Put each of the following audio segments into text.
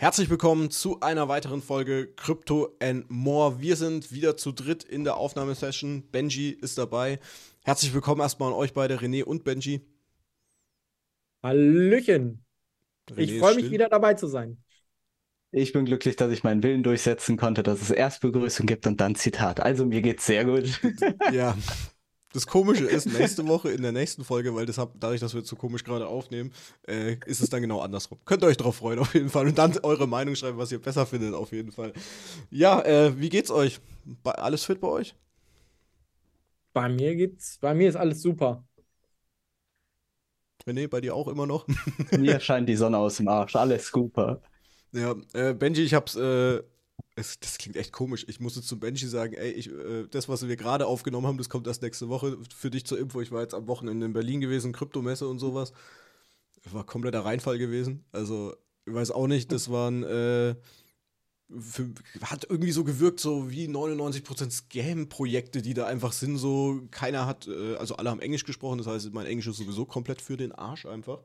Herzlich willkommen zu einer weiteren Folge Crypto and More. Wir sind wieder zu dritt in der Aufnahmesession. Benji ist dabei. Herzlich willkommen erstmal an euch beide, René und Benji. Hallöchen. René ich freue mich wieder dabei zu sein. Ich bin glücklich, dass ich meinen Willen durchsetzen konnte, dass es erst Begrüßung gibt und dann Zitat. Also mir geht's sehr gut. ja, das Komische ist, nächste Woche in der nächsten Folge, weil das hab, dadurch, dass wir jetzt so komisch gerade aufnehmen, äh, ist es dann genau andersrum. Könnt ihr euch drauf freuen, auf jeden Fall. Und dann eure Meinung schreiben, was ihr besser findet, auf jeden Fall. Ja, äh, wie geht's euch? Bei, alles fit bei euch? Bei mir geht's, bei mir ist alles super. René, bei dir auch immer noch? mir scheint die Sonne aus dem Arsch, alles super. Ja, äh, Benji, ich hab's äh, es, das klingt echt komisch. Ich musste zu Benji sagen, ey, ich, äh, das, was wir gerade aufgenommen haben, das kommt erst nächste Woche. Für dich zur Info, ich war jetzt am Wochenende in Berlin gewesen, Kryptomesse und sowas. War kompletter Reinfall gewesen. Also, ich weiß auch nicht, das waren, äh, für, hat irgendwie so gewirkt, so wie 99% Scam-Projekte, die da einfach sind, so keiner hat, äh, also alle haben Englisch gesprochen, das heißt, mein Englisch ist sowieso komplett für den Arsch einfach.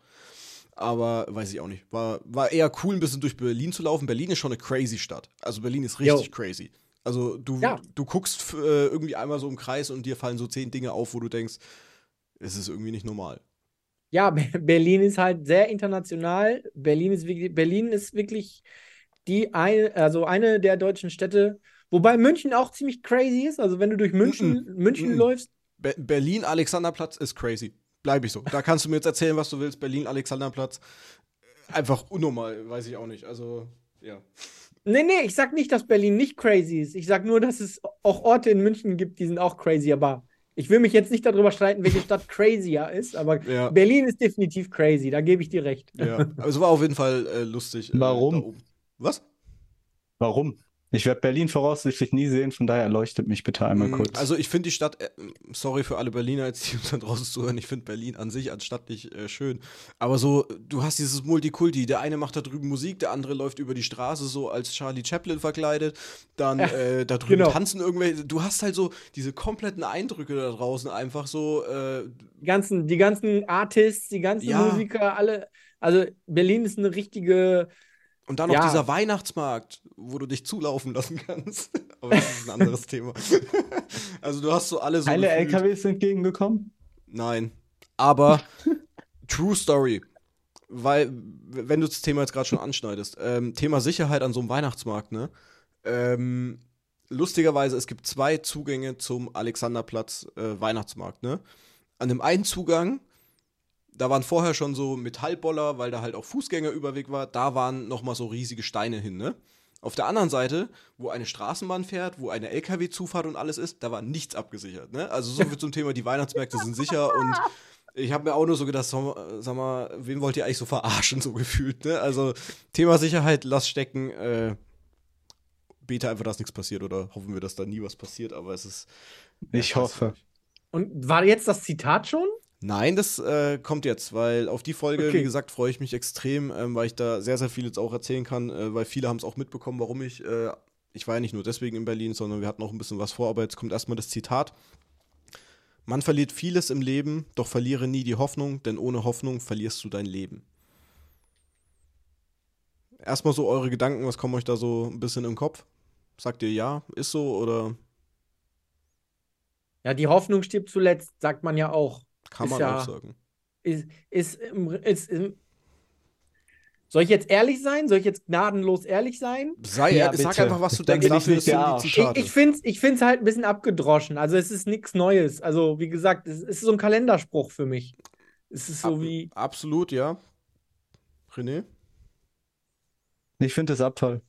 Aber weiß ich auch nicht. War, war eher cool, ein bisschen durch Berlin zu laufen. Berlin ist schon eine crazy Stadt. Also Berlin ist richtig Yo. crazy. Also du, ja. du guckst äh, irgendwie einmal so im Kreis und dir fallen so zehn Dinge auf, wo du denkst, es ist irgendwie nicht normal. Ja, Berlin ist halt sehr international. Berlin ist wirklich, Berlin ist wirklich die eine, also eine der deutschen Städte, wobei München auch ziemlich crazy ist. Also wenn du durch München, mm -mm. München mm läufst. Be Berlin, Alexanderplatz ist crazy bleibe ich so. Da kannst du mir jetzt erzählen, was du willst. Berlin, Alexanderplatz. Einfach unnormal, weiß ich auch nicht. Also, ja. Nee, nee, ich sag nicht, dass Berlin nicht crazy ist. Ich sag nur, dass es auch Orte in München gibt, die sind auch crazy. Aber ich will mich jetzt nicht darüber streiten, welche Stadt crazier ist, aber ja. Berlin ist definitiv crazy, da gebe ich dir recht. Ja, also war auf jeden Fall äh, lustig. Äh, Warum? Was? Warum? Ich werde Berlin voraussichtlich nie sehen, von daher erleuchtet mich bitte einmal mm, kurz. Also ich finde die Stadt, äh, sorry für alle Berliner, die uns da draußen zuhören, ich finde Berlin an sich als Stadt nicht äh, schön. Aber so, du hast dieses Multikulti, der eine macht da drüben Musik, der andere läuft über die Straße so als Charlie Chaplin verkleidet, dann äh, da drüben genau. tanzen irgendwelche, du hast halt so diese kompletten Eindrücke da draußen einfach so. Äh, die, ganzen, die ganzen Artists, die ganzen ja. Musiker, alle, also Berlin ist eine richtige und dann noch ja. dieser Weihnachtsmarkt, wo du dich zulaufen lassen kannst. Aber das ist ein anderes Thema. also du hast so alle so. Alle. LKWs sind entgegengekommen? Nein. Aber True Story. Weil, wenn du das Thema jetzt gerade schon anschneidest, ähm, Thema Sicherheit an so einem Weihnachtsmarkt, ne? Ähm, lustigerweise, es gibt zwei Zugänge zum Alexanderplatz äh, Weihnachtsmarkt, ne? An dem einen Zugang da waren vorher schon so Metallboller, weil da halt auch Fußgängerüberweg war. Da waren nochmal so riesige Steine hin, ne? Auf der anderen Seite, wo eine Straßenbahn fährt, wo eine LKW-Zufahrt und alles ist, da war nichts abgesichert, ne? Also so viel zum Thema, die Weihnachtsmärkte sind sicher und ich habe mir auch nur so gedacht, sag mal, wen wollt ihr eigentlich so verarschen, so gefühlt, ne? Also Thema Sicherheit, lass stecken, äh, bete einfach, dass nichts passiert oder hoffen wir, dass da nie was passiert, aber es ist. Ich hoffe. Und war jetzt das Zitat schon? Nein, das äh, kommt jetzt, weil auf die Folge, okay. wie gesagt, freue ich mich extrem, ähm, weil ich da sehr, sehr viel jetzt auch erzählen kann, äh, weil viele haben es auch mitbekommen, warum ich, äh, ich war ja nicht nur deswegen in Berlin, sondern wir hatten auch ein bisschen was vor, aber jetzt kommt erstmal das Zitat. Man verliert vieles im Leben, doch verliere nie die Hoffnung, denn ohne Hoffnung verlierst du dein Leben. Erstmal so eure Gedanken, was kommen euch da so ein bisschen im Kopf? Sagt ihr ja, ist so oder? Ja, die Hoffnung stirbt zuletzt, sagt man ja auch. Kann man ja, auch sagen. Ist, ist, ist, ist, soll ich jetzt ehrlich sein? Soll ich jetzt gnadenlos ehrlich sein? Sei ja, ehrlich, sag einfach, was du denkst. Dafür ist ja ich ich finde es ich find's halt ein bisschen abgedroschen. Also es ist nichts Neues. Also wie gesagt, es ist so ein Kalenderspruch für mich. Es ist so Ab, wie. Absolut, ja. René? Ich finde es Abfall.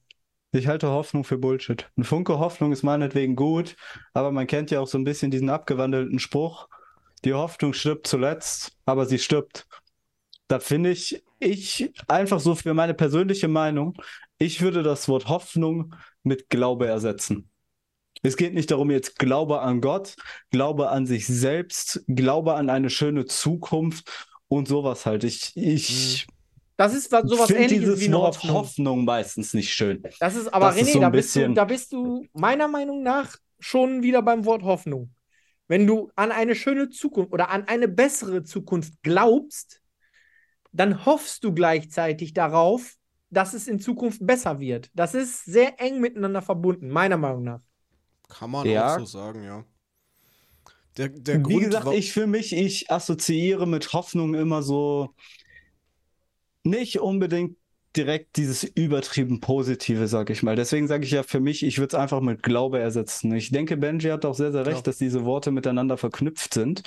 Ich halte Hoffnung für Bullshit. Ein Funke Hoffnung ist meinetwegen gut, aber man kennt ja auch so ein bisschen diesen abgewandelten Spruch. Die Hoffnung stirbt zuletzt, aber sie stirbt. Da finde ich, ich einfach so für meine persönliche Meinung, ich würde das Wort Hoffnung mit Glaube ersetzen. Es geht nicht darum, jetzt Glaube an Gott, Glaube an sich selbst, Glaube an eine schöne Zukunft und sowas halt. Ich, ich mhm. das ist sowas ähnliches dieses wie eine Wort Hoffnung. Hoffnung meistens nicht schön. Das ist aber das René, ist so da, bist du, da bist du meiner Meinung nach schon wieder beim Wort Hoffnung. Wenn du an eine schöne Zukunft oder an eine bessere Zukunft glaubst, dann hoffst du gleichzeitig darauf, dass es in Zukunft besser wird. Das ist sehr eng miteinander verbunden, meiner Meinung nach. Kann man Ja. auch so sagen, ja. Der, der Wie Grund, gesagt, ich für mich, ich assoziiere mit Hoffnung immer so nicht unbedingt direkt dieses übertrieben Positive, sag ich mal. Deswegen sage ich ja für mich, ich würde es einfach mit Glaube ersetzen. Ich denke, Benji hat auch sehr, sehr recht, Ja. dass diese Worte miteinander verknüpft sind.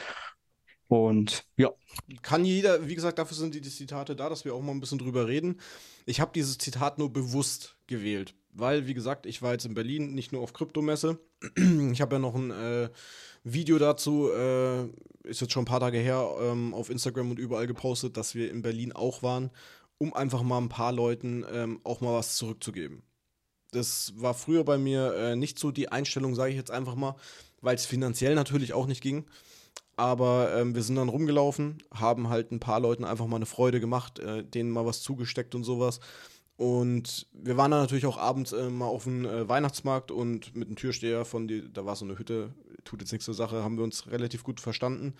Und ja, kann jeder, wie gesagt, dafür sind die, die Zitate da, dass wir auch mal ein bisschen drüber reden. Ich habe dieses Zitat nur bewusst gewählt, weil, wie gesagt, ich war jetzt in Berlin, nicht nur auf Kryptomesse. Ich habe ja noch ein äh, Video dazu, äh, ist jetzt schon ein paar Tage her, ähm, auf Instagram und überall gepostet, dass wir in Berlin auch waren, um einfach mal ein paar Leuten ähm, auch mal was zurückzugeben. Das war früher bei mir äh, nicht so die Einstellung, sage ich jetzt einfach mal, weil es finanziell natürlich auch nicht ging. Aber ähm, wir sind dann rumgelaufen, haben halt ein paar Leuten einfach mal eine Freude gemacht, äh, denen mal was zugesteckt und sowas. Und wir waren dann natürlich auch abends äh, mal auf dem äh, Weihnachtsmarkt und mit einem Türsteher von die, da war so eine Hütte, tut jetzt nichts zur Sache, haben wir uns relativ gut verstanden.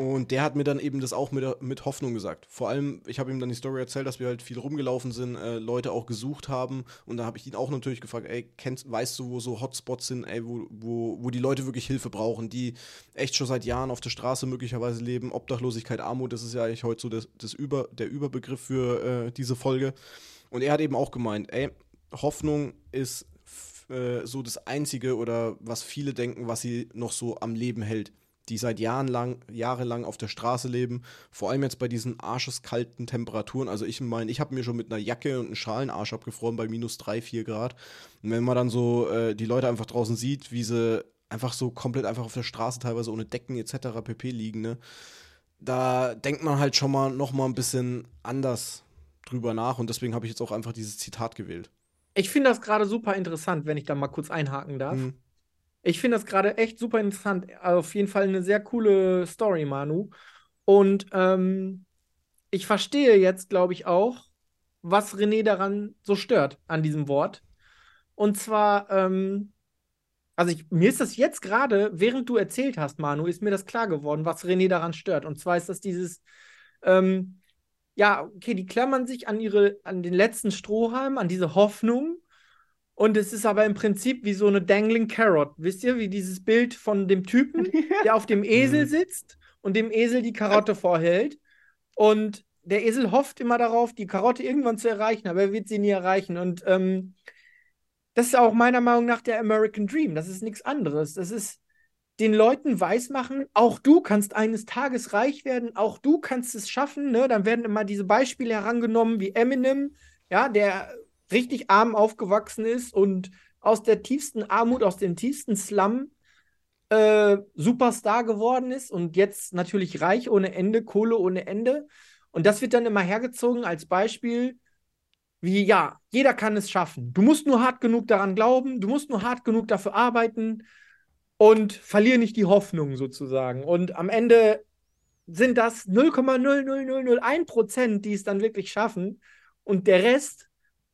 Und der hat mir dann eben das auch mit, mit Hoffnung gesagt. Vor allem, ich habe ihm dann die Story erzählt, dass wir halt viel rumgelaufen sind, äh, Leute auch gesucht haben. Und da habe ich ihn auch natürlich gefragt, ey, kennst, weißt du, wo so Hotspots sind, ey, wo, wo, wo die Leute wirklich Hilfe brauchen, die echt schon seit Jahren auf der Straße möglicherweise leben. Obdachlosigkeit, Armut, das ist ja eigentlich heute so das, das Über, der Überbegriff für äh, diese Folge. Und er hat eben auch gemeint, ey, Hoffnung ist äh, so das Einzige oder was viele denken, was sie noch so am Leben hält. Die seit Jahren lang, jahrelang auf der Straße leben, vor allem jetzt bei diesen arscheskalten Temperaturen. Also ich meine, ich habe mir schon mit einer Jacke und einem Schal den Arsch abgefroren bei minus 3, 4 Grad. Und wenn man dann so äh, die Leute einfach draußen sieht, wie sie einfach so komplett einfach auf der Straße teilweise ohne Decken etc. pp liegen, ne? Da denkt man halt schon mal noch mal ein bisschen anders drüber nach und deswegen habe ich jetzt auch einfach dieses Zitat gewählt. Ich finde das gerade super interessant, wenn ich da mal kurz einhaken darf. Mhm. Ich finde das gerade echt super interessant. Auf jeden Fall eine sehr coole Story, Manu. Und ähm, ich verstehe jetzt, glaube ich, auch, was René daran so stört, an diesem Wort. Und zwar, ähm, also ich, mir ist das jetzt gerade, während du erzählt hast, Manu, ist mir das klar geworden, was René daran stört. Und zwar ist das dieses, ähm, ja, okay, die klammern sich an ihre, an den letzten Strohhalm, an diese Hoffnung. Und es ist aber im Prinzip wie so eine dangling carrot. Wisst ihr, wie dieses Bild von dem Typen, der auf dem Esel Mhm. sitzt und dem Esel die Karotte vorhält. Und der Esel hofft immer darauf, die Karotte irgendwann zu erreichen, aber er wird sie nie erreichen. Und ähm, das ist auch meiner Meinung nach der American Dream. Das ist nichts anderes. Das ist den Leuten weismachen, auch du kannst eines Tages reich werden, auch du kannst es schaffen. Ne? Dann werden immer diese Beispiele herangenommen wie Eminem, ja, der richtig arm aufgewachsen ist und aus der tiefsten Armut, aus dem tiefsten Slum äh, Superstar geworden ist und jetzt natürlich reich ohne Ende, Kohle ohne Ende. Und das wird dann immer hergezogen als Beispiel, wie ja, jeder kann es schaffen. Du musst nur hart genug daran glauben, du musst nur hart genug dafür arbeiten und verlier nicht die Hoffnung sozusagen. Und am Ende sind das 0,00001 Prozent, die es dann wirklich schaffen. Und der Rest,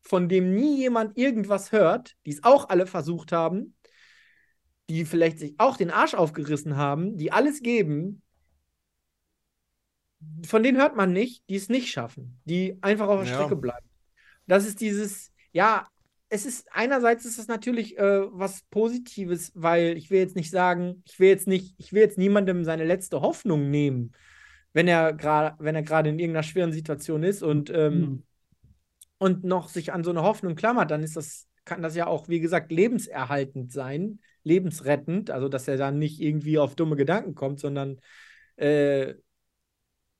von dem nie jemand irgendwas hört, die es auch alle versucht haben, die vielleicht sich auch den Arsch aufgerissen haben, die alles geben, von denen hört man nicht, die es nicht schaffen, die einfach auf der Ja. Strecke bleiben. Das ist dieses, ja, es ist einerseits ist es natürlich äh, was Positives, weil ich will jetzt nicht sagen, ich will jetzt nicht, ich will jetzt niemandem seine letzte Hoffnung nehmen, wenn er gerade, wenn er gerade in irgendeiner schweren Situation ist und ähm, Hm. Und noch sich an so eine Hoffnung klammert, dann ist das, kann das ja auch, wie gesagt, lebenserhaltend sein, lebensrettend, also dass er dann nicht irgendwie auf dumme Gedanken kommt, sondern äh,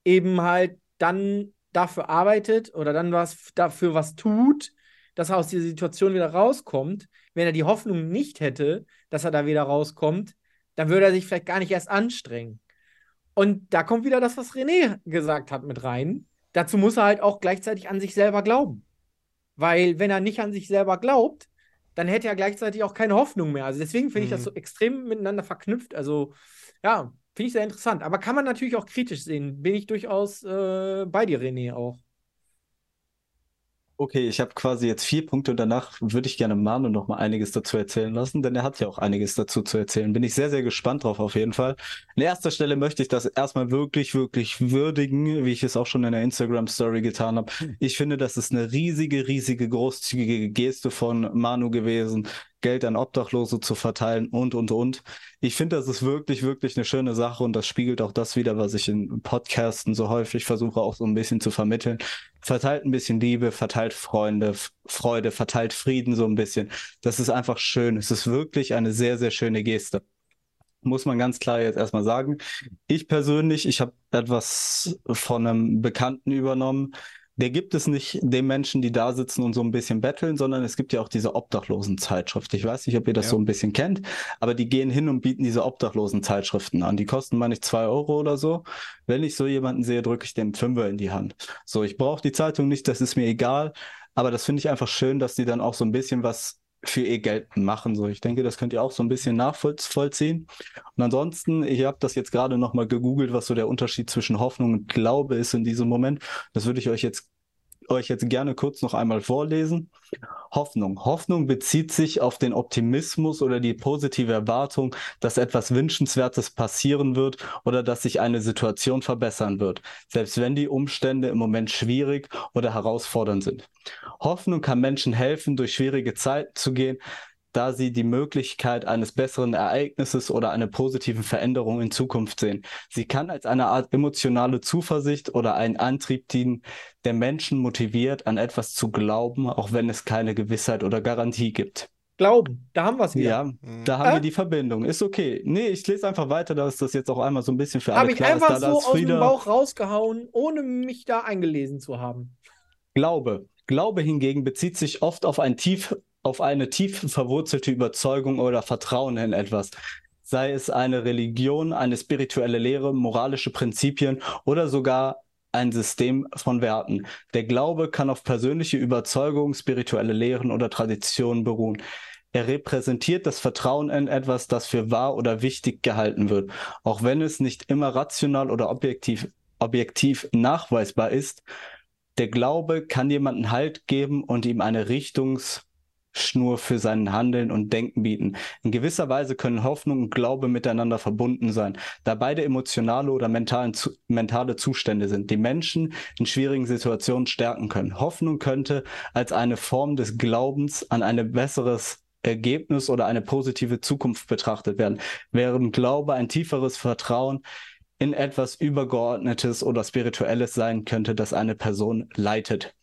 eben halt dann dafür arbeitet oder dann was dafür was tut, dass er aus dieser Situation wieder rauskommt. Wenn er die Hoffnung nicht hätte, dass er da wieder rauskommt, dann würde er sich vielleicht gar nicht erst anstrengen. Und da kommt wieder das, was René gesagt hat, mit rein. Dazu muss er halt auch gleichzeitig an sich selber glauben. Weil, wenn er nicht an sich selber glaubt, dann hätte er gleichzeitig auch keine Hoffnung mehr. Also deswegen finde ich das Mhm. so extrem miteinander verknüpft. Also, ja, finde ich sehr interessant. Aber kann man natürlich auch kritisch sehen. Bin ich durchaus äh, bei dir, René, auch. Okay, ich habe quasi jetzt vier Punkte und danach würde ich gerne Manu noch mal einiges dazu erzählen lassen, denn er hat ja auch einiges dazu zu erzählen. Bin ich sehr, sehr gespannt drauf auf jeden Fall. An erster Stelle möchte ich das erstmal wirklich, wirklich würdigen, wie ich es auch schon in der Instagram-Story getan habe. Ich finde, das ist eine riesige, riesige, großzügige Geste von Manu gewesen, Geld an Obdachlose zu verteilen und, und, und. Ich finde, das ist wirklich, wirklich eine schöne Sache und das spiegelt auch das wieder, was ich in Podcasten so häufig versuche auch so ein bisschen zu vermitteln verteilt ein bisschen Liebe, verteilt Freunde, Freude, verteilt Frieden so ein bisschen. Das ist einfach schön. Es ist wirklich eine sehr, sehr schöne Geste. Muss man ganz klar jetzt erstmal sagen. Ich persönlich, ich habe etwas von einem Bekannten übernommen, der gibt es nicht den Menschen, die da sitzen und so ein bisschen betteln, sondern es gibt ja auch diese Obdachlosen-Zeitschrift. Ich weiß nicht, ob ihr das ja. so ein bisschen kennt, aber die gehen hin und bieten diese Obdachlosen-Zeitschriften an. Die kosten, meine ich, zwei Euro oder so. Wenn ich so jemanden sehe, drücke ich dem Fünfer in die Hand. So, ich brauche die Zeitung nicht, das ist mir egal. Aber das finde ich einfach schön, dass die dann auch so ein bisschen was für ihr Geld machen. So, ich denke, das könnt ihr auch so ein bisschen nachvollziehen. Und ansonsten, ich habe das jetzt gerade nochmal gegoogelt, was so der Unterschied zwischen Hoffnung und Glaube ist in diesem Moment. Das würde ich euch jetzt euch jetzt gerne kurz noch einmal vorlesen. Hoffnung. Hoffnung bezieht sich auf den Optimismus oder die positive Erwartung, dass etwas Wünschenswertes passieren wird oder dass sich eine Situation verbessern wird, selbst wenn die Umstände im Moment schwierig oder herausfordernd sind. Hoffnung kann Menschen helfen, durch schwierige Zeiten zu gehen, da sie die Möglichkeit eines besseren Ereignisses oder einer positiven Veränderung in Zukunft sehen. Sie kann als eine Art emotionale Zuversicht oder ein Antrieb dienen, der Menschen motiviert, an etwas zu glauben, auch wenn es keine Gewissheit oder Garantie gibt. Glauben, da haben wir es wieder. Ja, da haben äh? wir die Verbindung. Ist okay. Nee, ich lese einfach weiter, dass das jetzt auch einmal so ein bisschen für alle Hab klar ist. Habe ich einfach so aus dem Bauch rausgehauen, ohne mich da eingelesen zu haben. Glaube. Glaube hingegen bezieht sich oft auf ein tief auf eine tief verwurzelte Überzeugung oder Vertrauen in etwas, sei es eine Religion, eine spirituelle Lehre, moralische Prinzipien oder sogar ein System von Werten. Der Glaube kann auf persönliche Überzeugung, spirituelle Lehren oder Traditionen beruhen. Er repräsentiert das Vertrauen in etwas, das für wahr oder wichtig gehalten wird, auch wenn es nicht immer rational oder objektiv, objektiv nachweisbar ist. Der Glaube kann jemanden Halt geben und ihm eine Richtungs- Schnur für sein Handeln und Denken bieten. In gewisser Weise können Hoffnung und Glaube miteinander verbunden sein, da beide emotionale oder mentalen, mentale Zustände sind, die Menschen in schwierigen Situationen stärken können. Hoffnung könnte als eine Form des Glaubens an ein besseres Ergebnis oder eine positive Zukunft betrachtet werden, während Glaube ein tieferes Vertrauen in etwas Übergeordnetes oder Spirituelles sein könnte, das eine Person leitet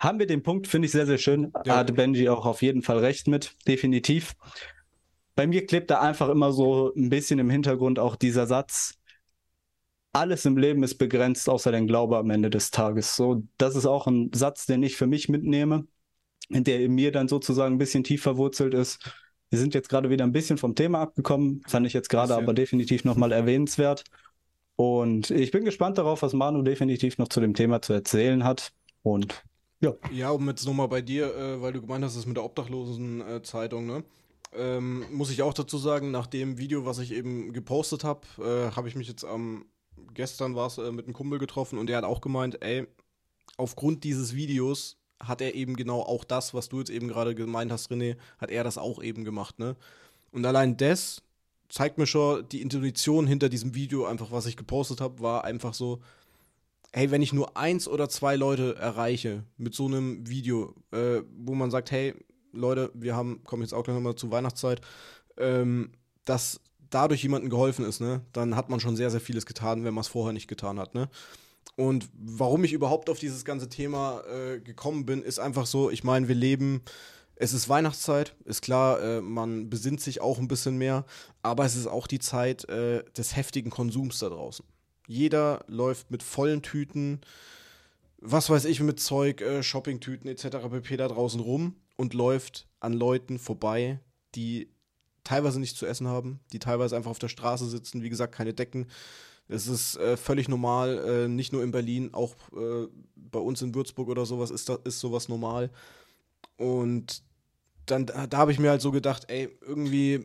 haben wir den Punkt, finde ich sehr, sehr schön. Ja. Hat Benji auch auf jeden Fall recht mit, definitiv. Bei mir klebt da einfach immer so ein bisschen im Hintergrund auch dieser Satz, alles im Leben ist begrenzt, außer den Glaube am Ende des Tages. So, das ist auch ein Satz, den ich für mich mitnehme, der in mir dann sozusagen ein bisschen tief verwurzelt ist. Wir sind jetzt gerade wieder ein bisschen vom Thema abgekommen, fand ich jetzt gerade aber definitiv nochmal erwähnenswert. Und ich bin gespannt darauf, was Manu definitiv noch zu dem Thema zu erzählen hat. Und ja. Ja, und jetzt nochmal bei dir, äh, weil du gemeint hast, das mit der Obdachlosen-Zeitung, äh, ne? Ähm, muss ich auch dazu sagen, nach dem Video, was ich eben gepostet habe, äh, habe ich mich jetzt am, gestern war es äh, mit einem Kumpel getroffen und der hat auch gemeint, ey, aufgrund dieses Videos hat er eben genau auch das, was du jetzt eben gerade gemeint hast, René, hat er das auch eben gemacht, ne? Und allein das zeigt mir schon die Intuition hinter diesem Video, einfach was ich gepostet habe, war einfach so, hey, wenn ich nur eins oder zwei Leute erreiche mit so einem Video, äh, wo man sagt, hey, Leute, wir haben, kommen jetzt auch gleich nochmal zur Weihnachtszeit, ähm, dass dadurch jemandem geholfen ist, ne, dann hat man schon sehr, sehr vieles getan, wenn man es vorher nicht getan hat, ne. Und warum ich überhaupt auf dieses ganze Thema äh, gekommen bin, ist einfach so, ich meine, wir leben, es ist Weihnachtszeit, ist klar, äh, man besinnt sich auch ein bisschen mehr, aber es ist auch die Zeit äh, des heftigen Konsums da draußen. Jeder läuft mit vollen Tüten, was weiß ich, mit Zeug, äh, Shoppingtüten etc. pp. da draußen rum und läuft an Leuten vorbei, die teilweise nichts zu essen haben, die teilweise einfach auf der Straße sitzen, wie gesagt, keine Decken. Es ist äh, völlig normal, äh, nicht nur in Berlin, auch äh, bei uns in Würzburg oder sowas ist, da, ist sowas normal. Und dann, da, da habe ich mir halt so gedacht, ey, irgendwie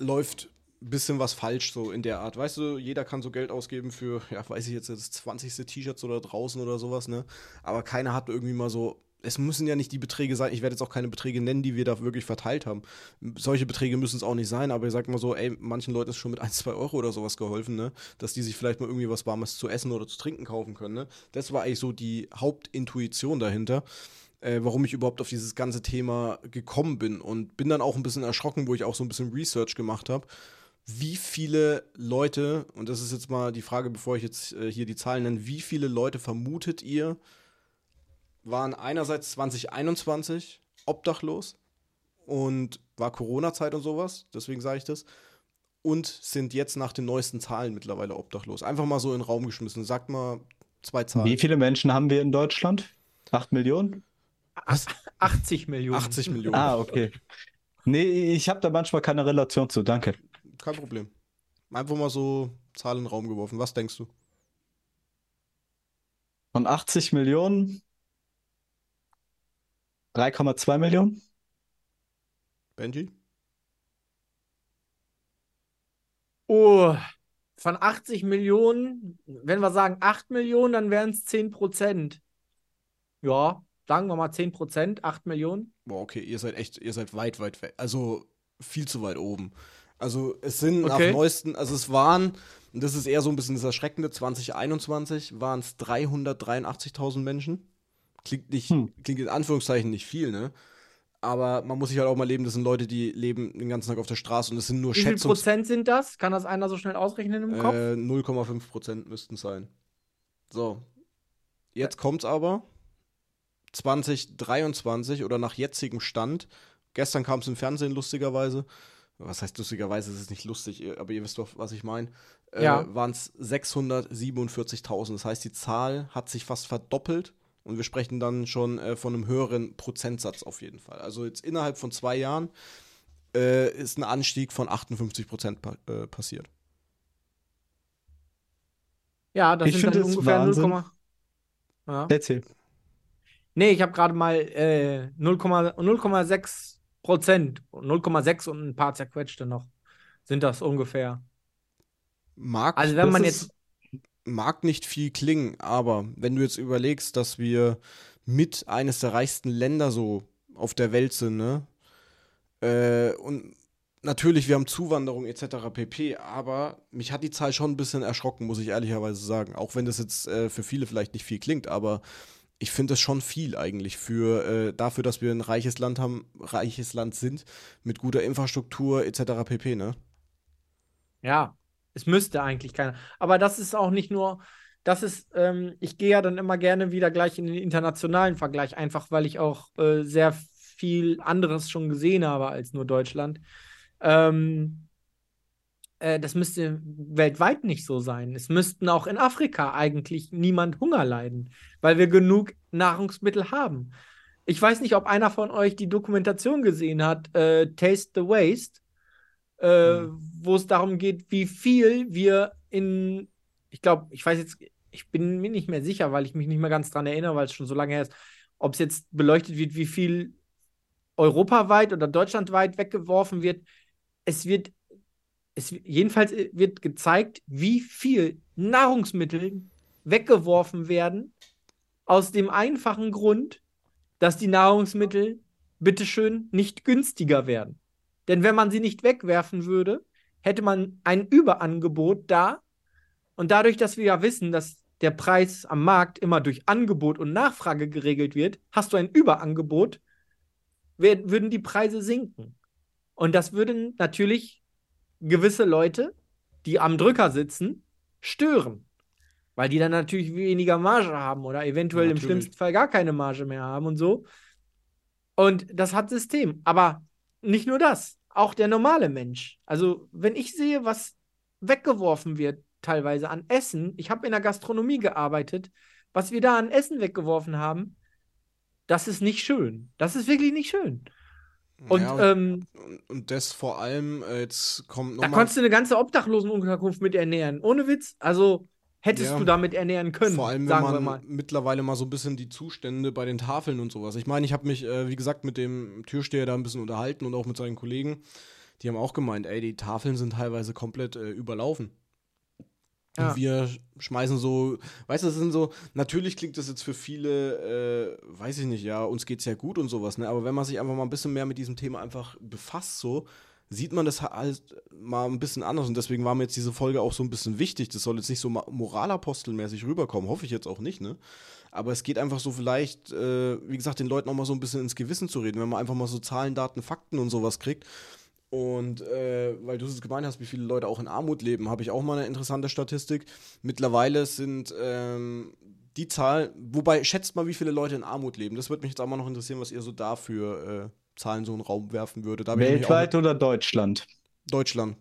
läuft bisschen was falsch so in der Art. Weißt du, jeder kann so Geld ausgeben für, ja, weiß ich jetzt, das 20. T-Shirts oder draußen oder sowas, ne? Aber keiner hat irgendwie mal so, es müssen ja nicht die Beträge sein, ich werde jetzt auch keine Beträge nennen, die wir da wirklich verteilt haben. Solche Beträge müssen es auch nicht sein, aber ich sag mal so, ey, manchen Leuten ist schon mit 1, 2 Euro oder sowas geholfen, ne? Dass die sich vielleicht mal irgendwie was Warmes zu essen oder zu trinken kaufen können, ne? Das war eigentlich so die Hauptintuition dahinter, äh, warum ich überhaupt auf dieses ganze Thema gekommen bin und bin dann auch ein bisschen erschrocken, wo ich auch so ein bisschen Research gemacht habe wie viele Leute, und das ist jetzt mal die Frage, bevor ich jetzt äh, hier die Zahlen nenne, wie viele Leute vermutet ihr, waren einerseits 2021 obdachlos und war Corona-Zeit und sowas, deswegen sage ich das, und sind jetzt nach den neuesten Zahlen mittlerweile obdachlos. Einfach mal so in den Raum geschmissen. Sagt mal zwei Zahlen. Wie viele Menschen haben wir in Deutschland? Acht Millionen? Was? 80 Millionen. 80 Millionen. Ah, okay. Nee, ich habe da manchmal keine Relation zu, danke. Kein Problem. Einfach mal so Zahlen in den Raum geworfen. Was denkst du? Von 80 Millionen 3,2 Millionen? Benji? Oh, von 80 Millionen, wenn wir sagen 8 Millionen, dann wären es 10 Prozent. Ja, sagen wir mal 10 Prozent, 8 Millionen. Boah, okay, ihr seid echt, ihr seid weit, weit weg. Also viel zu weit oben. Also es sind Okay. nach neuesten, also es waren, und das ist eher so ein bisschen das Erschreckende, 2021 waren es 383.000 Menschen. Klingt nicht, Hm. klingt in Anführungszeichen nicht viel, ne? Aber man muss sich halt auch mal leben, das sind Leute, die leben den ganzen Tag auf der Straße und es sind nur Wie viel Prozent sind das? Kann das einer so schnell ausrechnen im Kopf? Äh, 0,5 Prozent müssten es sein. So. Jetzt kommt's aber. 2023 oder nach jetzigem Stand. Gestern kam es im Fernsehen lustigerweise. Was heißt lustigerweise? Es ist nicht lustig, aber ihr wisst doch, was ich meine. Äh, Ja. Waren es 647.000. Das heißt, die Zahl hat sich fast verdoppelt. Und wir sprechen dann schon äh, von einem höheren Prozentsatz auf jeden Fall. Also jetzt innerhalb von zwei Jahren äh, ist ein Anstieg von 58 Prozent pa äh, passiert. ja, das ich sind dann ungefähr Wahnsinn. 0, ja. Erzähl. Nee, ich habe gerade mal äh, 0,- 0,6 Prozent, 0,6 und ein paar zerquetschte noch, sind das ungefähr. Mag, Also wenn man jetzt, mag nicht viel klingen, aber wenn du jetzt überlegst, dass wir mit eines der reichsten Länder so auf der Welt sind, ne? Äh, und natürlich, wir haben Zuwanderung etc. pp, aber mich hat die Zahl schon ein bisschen erschrocken, muss ich ehrlicherweise sagen. Auch wenn das jetzt äh, für viele vielleicht nicht viel klingt, aber ich finde es schon viel eigentlich für äh, dafür, dass wir ein reiches Land haben, reiches Land sind, mit guter Infrastruktur etc. pp, ne? ja, es müsste eigentlich keiner. Aber das ist auch nicht nur, das ist, ähm, ich gehe ja dann immer gerne wieder gleich in den internationalen Vergleich, einfach weil ich auch äh, sehr viel anderes schon gesehen habe als nur Deutschland. Ähm, äh, das müsste weltweit nicht so sein. Es müssten auch in Afrika eigentlich niemand Hunger leiden, weil wir genug Nahrungsmittel haben. Ich weiß nicht, ob einer von euch die Dokumentation gesehen hat, äh, Taste the Waste, äh, Hm. wo es darum geht, wie viel wir in, ich glaube, ich weiß jetzt, ich bin mir nicht mehr sicher, weil ich mich nicht mehr ganz dran erinnere, weil es schon so lange her ist, ob es jetzt beleuchtet wird, wie viel europaweit oder deutschlandweit weggeworfen wird. Es wird, es, jedenfalls wird gezeigt, wie viel Nahrungsmittel weggeworfen werden, aus dem einfachen Grund, dass die Nahrungsmittel bitteschön nicht günstiger werden. Denn wenn man sie nicht wegwerfen würde, hätte man ein Überangebot da. Und dadurch, dass wir ja wissen, dass der Preis am Markt immer durch Angebot und Nachfrage geregelt wird, hast du ein Überangebot, würden die Preise sinken. Und das würden natürlich gewisse Leute, die am Drücker sitzen, stören. Weil die dann natürlich weniger Marge haben oder eventuell im Natürlich. schlimmsten Fall gar keine Marge mehr haben und so. Und das hat System. Aber nicht nur das, auch der normale Mensch. Also, wenn ich sehe, was weggeworfen wird, teilweise an Essen, ich habe in der Gastronomie gearbeitet, was wir da an Essen weggeworfen haben, das ist nicht schön. Das ist wirklich nicht schön. Und Ja, und, ähm, und, das vor allem, äh, jetzt kommt da nochmal. konntest du eine ganze Obdachlosenunterkunft mit ernähren. Ohne Witz. Also hättest Ja. du damit ernähren können, Vor allem, wenn sagen wir man mal. mittlerweile mal so ein bisschen die Zustände bei den Tafeln und sowas. Ich meine, ich habe mich, äh, wie gesagt, mit dem Türsteher da ein bisschen unterhalten und auch mit seinen Kollegen. Die haben auch gemeint, ey, die Tafeln sind teilweise komplett äh, überlaufen. Ja. Und wir schmeißen so, weißt du, das sind so, natürlich klingt das jetzt für viele, äh, weiß ich nicht, ja, uns geht's ja gut und sowas, ne? Aber wenn man sich einfach mal ein bisschen mehr mit diesem Thema einfach befasst, so, sieht man das halt mal ein bisschen anders. Und deswegen war mir jetzt diese Folge auch so ein bisschen wichtig. Das soll jetzt nicht so moralapostelmäßig rüberkommen, hoffe ich jetzt auch nicht, ne? Aber es geht einfach so vielleicht, äh, wie gesagt, den Leuten auch mal so ein bisschen ins Gewissen zu reden, wenn man einfach mal so Zahlen, Daten, Fakten und sowas kriegt. Und äh, weil du es gemeint hast, wie viele Leute auch in Armut leben, habe ich auch mal eine interessante Statistik. Mittlerweile sind ähm, die Zahl, wobei schätzt mal, wie viele Leute in Armut leben. Das würde mich jetzt auch mal noch interessieren, was ihr so dafür äh, Zahlen so in den Raum werfen würdet. Weltweit oder Deutschland? Deutschland.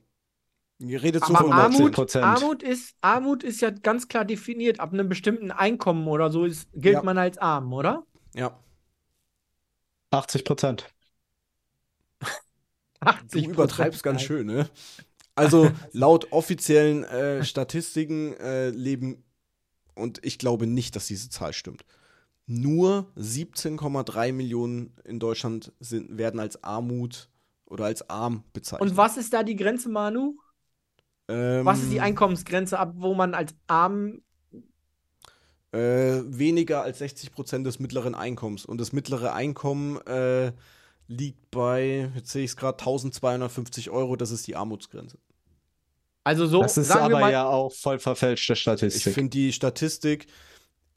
Ihr redet so Aber von Armut, 110%. Armut, ist, Armut ist ja ganz klar definiert. Ab einem bestimmten Einkommen oder so ist, gilt Ja. man als arm, oder? Ja, 80 Prozent. du 80 übertreibst ganz schön, ne? Also laut offiziellen äh, Statistiken äh, leben, und ich glaube nicht, dass diese Zahl stimmt, nur 17,3 Millionen in Deutschland sind, werden als Armut oder als arm bezeichnet. Und was ist da die Grenze, Manu? Ähm, Was ist die Einkommensgrenze, ab wo man als arm. Äh, weniger als 60 Prozent des mittleren Einkommens. Und das mittlere Einkommen äh, liegt bei, jetzt sehe ich es gerade, 1250 Euro. Das ist die Armutsgrenze. Also so, Das ist sagen wir aber mal, ja auch voll verfälschte Ich Statistik. finde, die Statistik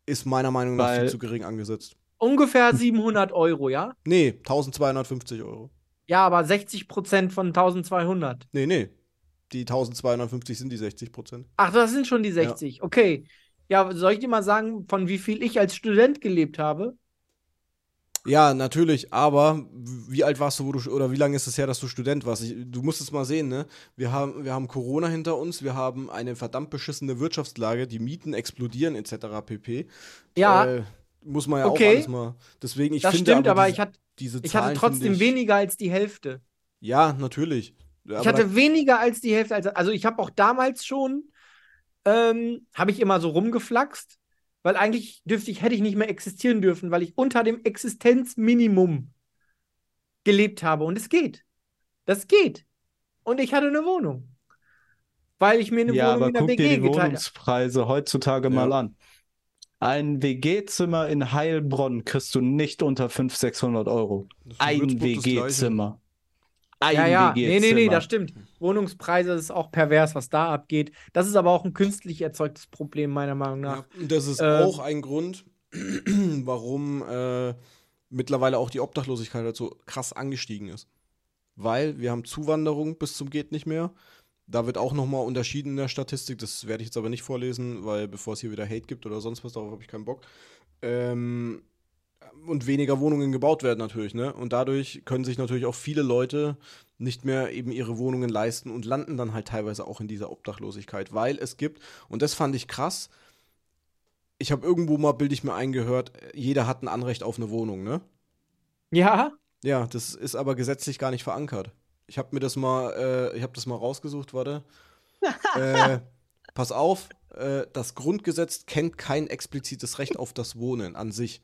ist meiner Meinung nach Weil- viel zu gering angesetzt. ungefähr 700 Euro, ja? Nee, 1250 Euro. Ja, aber 60 Prozent von 1200. Nee, nee. Die 1250 sind die 60 Prozent. Ach, das sind schon die 60. Okay. Ja, soll ich dir mal sagen, von wie viel ich als Student gelebt habe? Ja, natürlich, aber wie alt warst du, wo du, oder wie lange ist es her, dass du Student warst? Ich, du musst es mal sehen, ne? Wir haben, wir haben Corona hinter uns, wir haben eine verdammt beschissene Wirtschaftslage, die Mieten explodieren, etc. pp. Ja, Äh, muss man ja Okay. auch alles mal. Deswegen, ich das finde stimmt, aber diese, ich, hatte, diese ich hatte trotzdem ich, weniger als die Hälfte. Ja, natürlich. Ich Aber hatte weniger als die Hälfte. Als, also ich habe auch damals schon, ähm, habe ich immer so rumgeflaxt, weil eigentlich dürfte ich, hätte ich nicht mehr existieren dürfen, weil ich unter dem Existenzminimum gelebt habe. Und es geht. Das geht. Und ich hatte eine Wohnung. Weil ich mir eine Ja, Wohnung aber in der guck dir WG die geteilt habe. Wohnungspreise heutzutage mal an. Ein WG-Zimmer in Heilbronn kriegst du nicht unter 500, 600 Euro. Ein. WG-Zimmer. Ein Ja, ja, nee, nee, nee, WG-Zimmer. das stimmt. Wohnungspreise ist auch pervers, was da abgeht. Das ist aber auch ein künstlich erzeugtes Problem, meiner Meinung nach. Ja, und das ist Ähm, auch ein Grund, warum äh, mittlerweile auch die Obdachlosigkeit halt so krass angestiegen ist. Weil wir haben Zuwanderung bis zum geht nicht mehr. Da wird auch nochmal unterschieden in der Statistik. Das werde ich jetzt aber nicht vorlesen, weil bevor es hier wieder Hate gibt oder sonst was, darauf habe ich keinen Bock. Ähm, und weniger Wohnungen gebaut werden natürlich, ne? Und dadurch können sich natürlich auch viele Leute nicht mehr eben ihre Wohnungen leisten und landen dann halt teilweise auch in dieser Obdachlosigkeit, weil es gibt, und das fand ich krass, ich habe irgendwo mal, bilde ich mir eingehört, jeder hat ein Anrecht auf eine Wohnung, ne? Ja, Ja, das ist aber gesetzlich gar nicht verankert. Ich habe mir das mal, äh, ich habe das mal rausgesucht, warte. äh, pass auf, äh, das Grundgesetz kennt kein explizites Recht auf das Wohnen an sich.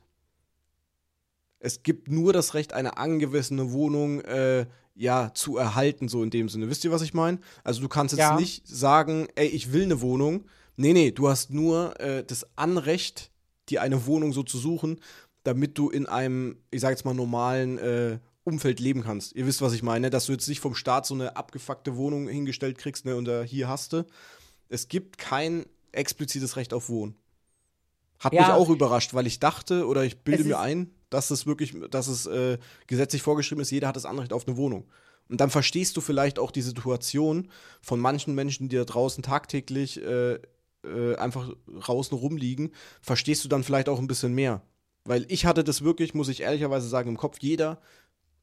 Es gibt nur das Recht, eine angemessene Wohnung äh, ja zu erhalten, so in dem Sinne. Wisst ihr, was ich meine? Also du kannst jetzt Ja. nicht sagen, ey, ich will eine Wohnung. Nee, nee, du hast nur äh, das Anrecht, dir eine Wohnung so zu suchen, damit du in einem, ich sag jetzt mal, normalen äh, Umfeld leben kannst. Ihr wisst, was ich meine, dass du jetzt nicht vom Staat so eine abgefuckte Wohnung hingestellt kriegst, ne, und da hier hast du. Es gibt kein explizites Recht auf Wohnen. Hat Ja. mich auch überrascht, weil ich dachte oder ich bilde mir ein, dass es wirklich, dass es äh, gesetzlich vorgeschrieben ist, jeder hat das Anrecht auf eine Wohnung. Und dann verstehst du vielleicht auch die Situation von manchen Menschen, die da draußen tagtäglich äh, äh, einfach draußen rumliegen, verstehst du dann vielleicht auch ein bisschen mehr. Weil ich hatte das wirklich, muss ich ehrlicherweise sagen, im Kopf, jeder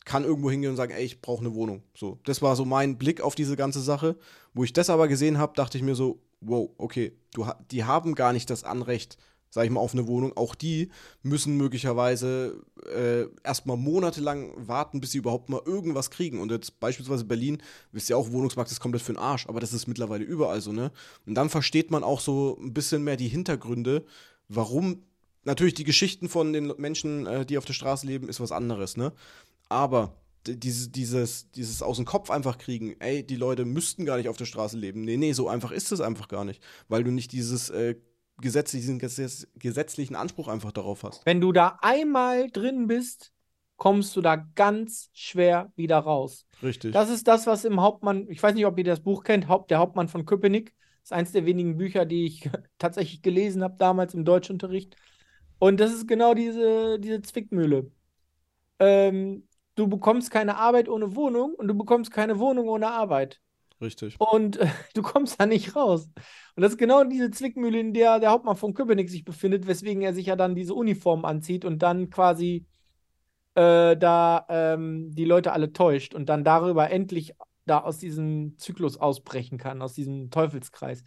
kann irgendwo hingehen und sagen, ey, ich brauche eine Wohnung. So, das war so mein Blick auf diese ganze Sache. Wo ich das aber gesehen habe, dachte ich mir so, wow, okay, du, die haben gar nicht das Anrecht, sag ich mal, auf eine Wohnung. Auch die müssen möglicherweise äh, erstmal monatelang warten, bis sie überhaupt mal irgendwas kriegen. Und jetzt beispielsweise Berlin, wisst ihr auch, Wohnungsmarkt ist komplett für den Arsch, aber das ist mittlerweile überall so, ne? Und dann versteht man auch so ein bisschen mehr die Hintergründe, warum. Natürlich, die Geschichten von den Menschen, äh, die auf der Straße leben, ist was anderes, ne? Aber dieses, dieses, dieses aus dem Kopf einfach kriegen, ey, die Leute müssten gar nicht auf der Straße leben. Nee, nee, so einfach ist es einfach gar nicht. Weil du nicht dieses äh, gesetzlichen, gesetz, gesetzlichen Anspruch einfach darauf hast. Wenn du da einmal drin bist, kommst du da ganz schwer wieder raus. Richtig. Das ist das, was im Hauptmann, ich weiß nicht, ob ihr das Buch kennt, Haupt, der Hauptmann von Köpenick. Das ist eins der wenigen Bücher, die ich tatsächlich gelesen habe damals im Deutschunterricht. Und das ist genau diese, diese Zwickmühle. Ähm, du bekommst keine Arbeit ohne Wohnung und du bekommst keine Wohnung ohne Arbeit. Richtig. Und äh, du kommst da nicht raus. Und das ist genau diese Zwickmühle, in der der Hauptmann von Köpenick sich befindet, weswegen er sich ja dann diese Uniform anzieht und dann quasi äh, da ähm, die Leute alle täuscht und dann darüber endlich da aus diesem Zyklus ausbrechen kann, aus diesem Teufelskreis.